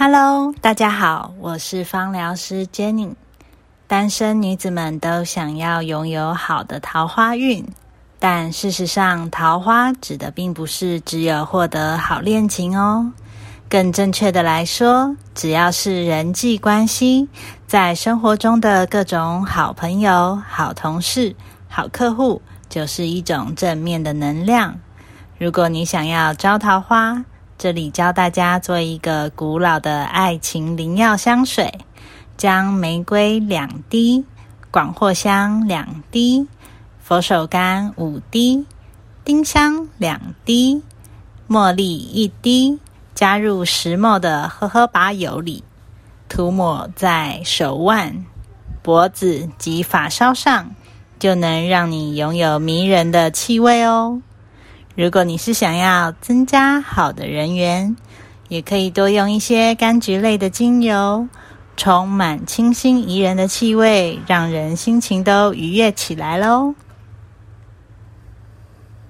Hello，大家好，我是芳疗师 Jenny。单身女子们都想要拥有好的桃花运，但事实上，桃花指的并不是只有获得好恋情哦。更正确的来说，只要是人际关系，在生活中的各种好朋友、好同事、好客户，就是一种正面的能量。如果你想要招桃花，这里教大家做一个古老的爱情灵药香水，将玫瑰两滴、广藿香两滴、佛手柑五滴、丁香两滴、茉莉一滴，加入石墨的荷荷巴油里，涂抹在手腕、脖子及发梢上，就能让你拥有迷人的气味哦。如果你是想要增加好的人缘，也可以多用一些柑橘类的精油，充满清新宜人的气味，让人心情都愉悦起来喽。